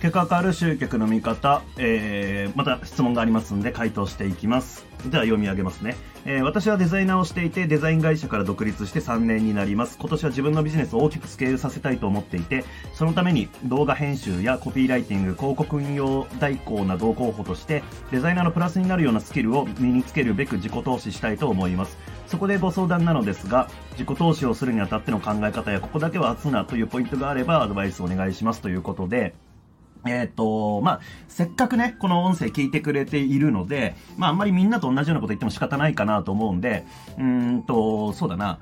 結果変わる集客の見方、えー、また質問がありますので回答していきます。では読み上げますね、えー、私はデザイナーをしていてデザイン会社から独立して3年になります。今年は自分のビジネスを大きくスケールさせたいと思っていて、そのために動画編集やコピーライティング、広告運用代行などを候補としてデザイナーのプラスになるようなスキルを身につけるべく自己投資したいと思います。そこでご相談なのですが、自己投資をするにあたっての考え方やここだけは熱なというポイントがあればアドバイスをお願いしますということで、えっ、ー、と、まあ、せっかくね、この音声聞いてくれているので、まあ、あんまりみんなと同じようなこと言っても仕方ないかなと思うんで、うんと、そうだな。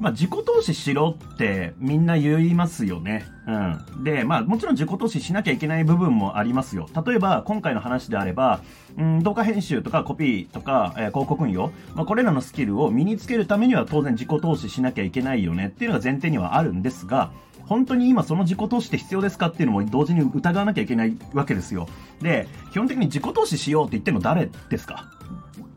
まあ、自己投資しろってみんな言いますよね。うん。で、まあ、もちろん自己投資しなきゃいけない部分もありますよ。例えば、今回の話であれば、うん、動画編集とかコピーとか、えー、広告運用、まあ、これらのスキルを身につけるためには当然自己投資しなきゃいけないよねっていうのが前提にはあるんですが、本当に今その自己投資って必要ですかっていうのも同時に疑わなきゃいけないわけですよ。で、基本的に自己投資しようって言ってるの誰ですか？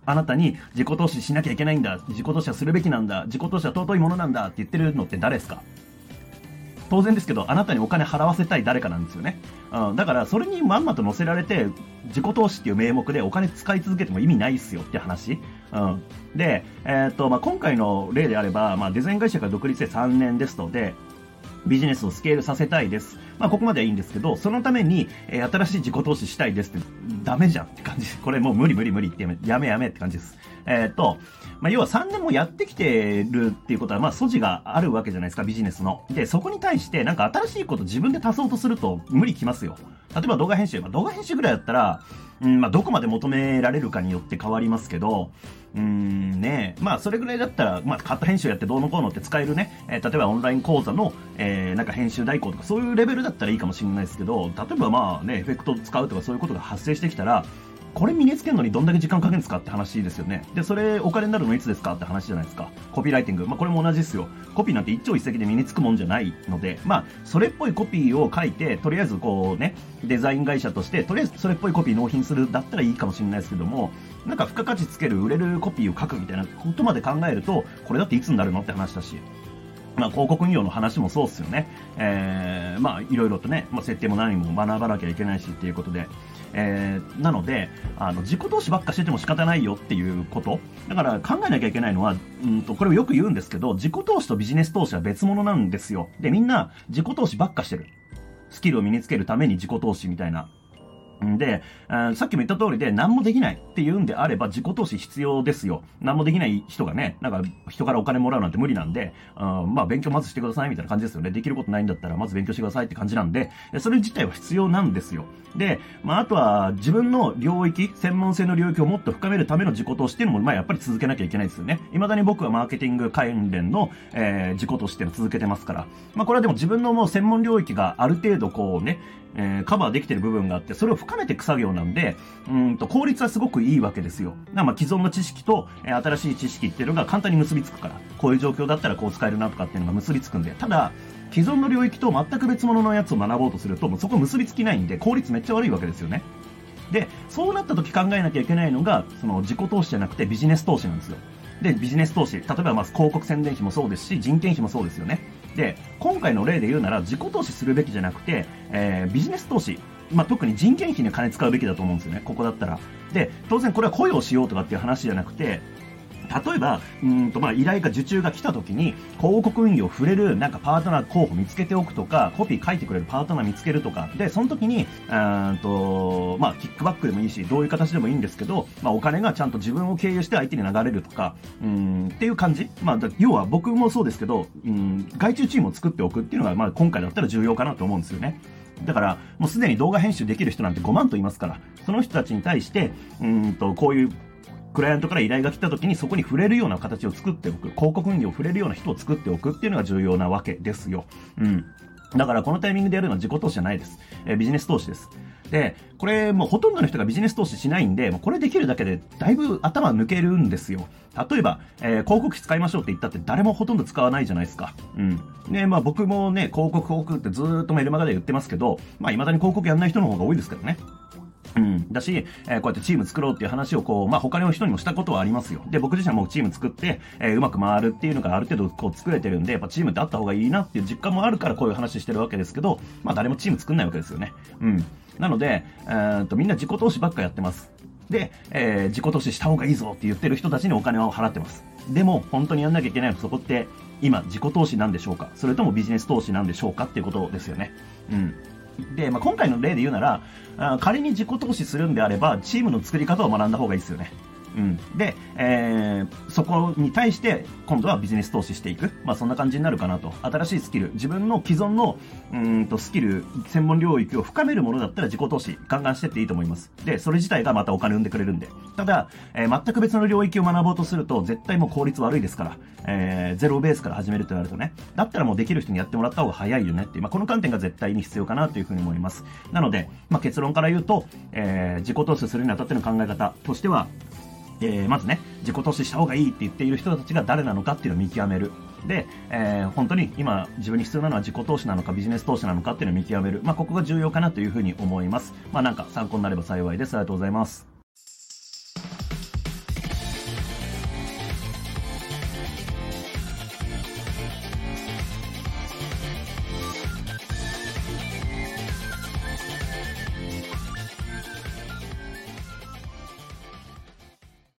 あなたに自己投資しなきゃいけないんだ、自己投資はするべきなんだ、自己投資は尊いものなんだって言ってるのって誰ですか？当然ですけど、あなたにお金払わせたい誰かなんですよね。うん、だから、それにまんまと乗せられて、自己投資っていう名目でお金使い続けても意味ないっすよって話。うん。で、えー、っと、まあ、今回の例であれば、まあ、デザイン会社から独立して3年ですので、ビジネスをスケールさせたいです。まあ、ここまではいいんですけど、そのために、えー、新しい自己投資したいですって、ダメじゃんって感じです。これもう無理無理無理ってやめ、やめやめって感じです。えっ、と、まあ、要は3年もやってきてるっていうことは、まあ、素地があるわけじゃないですか、ビジネスの。で、そこに対して、なんか新しいこと自分で足そうとすると無理きますよ。例えば動画編集。まあ、動画編集ぐらいだったら、うん、まあ、どこまで求められるかによって変わりますけど、うーんね、まあ、それぐらいだったら、まあ、カット編集やってどうのこうのって使えるね、えー、例えばオンライン講座の、えー、なんか編集代行とかそういうレベルだったらいいかもしれないですけど、例えばまあね、エフェクト使うとかそういうことが発生してきたら、これ身につけるのにどんだけ時間かけるんですかって話ですよね。で、それお金になるのいつですかって話じゃないですか。コピーライティング。まあ、これも同じですよ。コピーなんて一朝一夕で身につくもんじゃないので、まあ、それっぽいコピーを書いて、とりあえずこうね、デザイン会社として、とりあえずそれっぽいコピー納品するだったらいいかもしれないですけども、なんか付加価値つける、売れるコピーを書くみたいなことまで考えると、これだっていつになるのって話だし。まあ、広告運用の話もそうっすよね。えー、まあ、いろいろとね、まあ、設定も何も学ばなきゃいけないしっていうことで。えー、なので、あの、自己投資ばっかしてても仕方ないよっていうこと。だから考えなきゃいけないのは、うんと、これをよく言うんですけど、自己投資とビジネス投資は別物なんですよ。で、みんな自己投資ばっかしてる。スキルを身につけるために自己投資みたいな。で、さっきも言った通りで何もできないっていうんであれば自己投資必要ですよ。何もできない人がね、なんか人からお金もらうなんて無理なんで、あまあ勉強まずしてくださいみたいな感じですよね。できることないんだったらまず勉強してくださいって感じなんで、それ自体は必要なんですよ。で、まああとは自分の領域、専門性の領域をもっと深めるための自己投資っていうのも、まあやっぱり続けなきゃいけないですよね。未だに僕はマーケティング関連の、えー、自己投資っていうのを続けてますから。まあこれはでも自分のもう専門領域がある程度こうね、えー、カバーできてる部分があって、それを深めて作業なんで、うんと、効率はすごくいいわけですよ。まあ、既存の知識と、え、新しい知識っていうのが簡単に結びつくから、こういう状況だったらこう使えるなとかっていうのが結びつくんで、ただ、既存の領域と全く別物のやつを学ぼうとすると、もうそこ結びつきないんで、効率めっちゃ悪いわけですよね。で、そうなった時考えなきゃいけないのが、その自己投資じゃなくてビジネス投資なんですよ。で、ビジネス投資。例えば、まず広告宣伝費もそうですし、人件費もそうですよね。で、今回の例で言うなら、自己投資するべきじゃなくて、えー、ビジネス投資。まあ、特に人件費に金使うべきだと思うんですよね、ここだったら。で、当然これは雇用しようとかっていう話じゃなくて、例えば、うんとまあ依頼が受注が来た時に、広告運用を触れるなんかパートナー候補見つけておくとか、コピー書いてくれるパートナー見つけるとか、で、その時に、うんと、まあ、キックバックでもいいし、どういう形でもいいんですけど、まあ、お金がちゃんと自分を経由して相手に流れるとか、うん、っていう感じ。まあ、要は僕もそうですけど、うん、外注チームを作っておくっていうのが、まあ、今回だったら重要かなと思うんですよね。だから、もうすでに動画編集できる人なんて5万といますから、その人たちに対して、うんと、こういうクライアントから依頼が来た時にそこに触れるような形を作っておく、広告運用を触れるような人を作っておくっていうのが重要なわけですよ。うん。だからこのタイミングでやるのは自己投資じゃないです。えー、ビジネス投資です。で、これもうほとんどの人がビジネス投資しないんで、もうこれできるだけでだいぶ頭抜けるんですよ。例えば、えー、広告費使いましょうって言ったって誰もほとんど使わないじゃないですか。うん。ね、まあ僕もね、広告広告ってずっとメルマガで言ってますけど、まあ未だに広告やんない人の方が多いですけどね。うん。だし、えー、こうやってチーム作ろうっていう話をこう、まあ、他の人にもしたことはありますよ。で、僕自身はもうチーム作って、えー、うまく回るっていうのがある程度こう作れてるんで、やっぱチームってあった方がいいなっていう実感もあるからこういう話してるわけですけど、まあ、誰もチーム作んないわけですよね。うん。なので、えー、っと、みんな自己投資ばっかやってます。で、えー、自己投資した方がいいぞって言ってる人たちにお金を払ってます。でも、本当にやんなきゃいけないのそこって、今、自己投資なんでしょうか？それともビジネス投資なんでしょうかっていうことですよね。うん。で、まあ、今回の例で言うなら、あ仮に自己投資するんであれば、チームの作り方を学んだ方がいいですよね。うん。で、えー、そこに対して、今度はビジネス投資していく。まあ、そんな感じになるかなと。新しいスキル、自分の既存の、うんと、スキル、専門領域を深めるものだったら自己投資、ガンガンしてっていいと思います。で、それ自体がまたお金生んでくれるんで。ただ、えー、全く別の領域を学ぼうとすると、絶対もう効率悪いですから、えー、ゼロベースから始めるとなるとね。だったらもうできる人にやってもらった方が早いよねっていう、まあ、この観点が絶対に必要かなというふうに思います。なので、まあ、結論から言うと、えー、自己投資するにあたっての考え方としては、えー、まずね、自己投資した方がいいって言っている人たちが誰なのかっていうのを見極める。で、えー、本当に今自分に必要なのは自己投資なのかビジネス投資なのかっていうのを見極める。まあ、ここが重要かなというふうに思います。まあ、なんか参考になれば幸いです。ありがとうございます。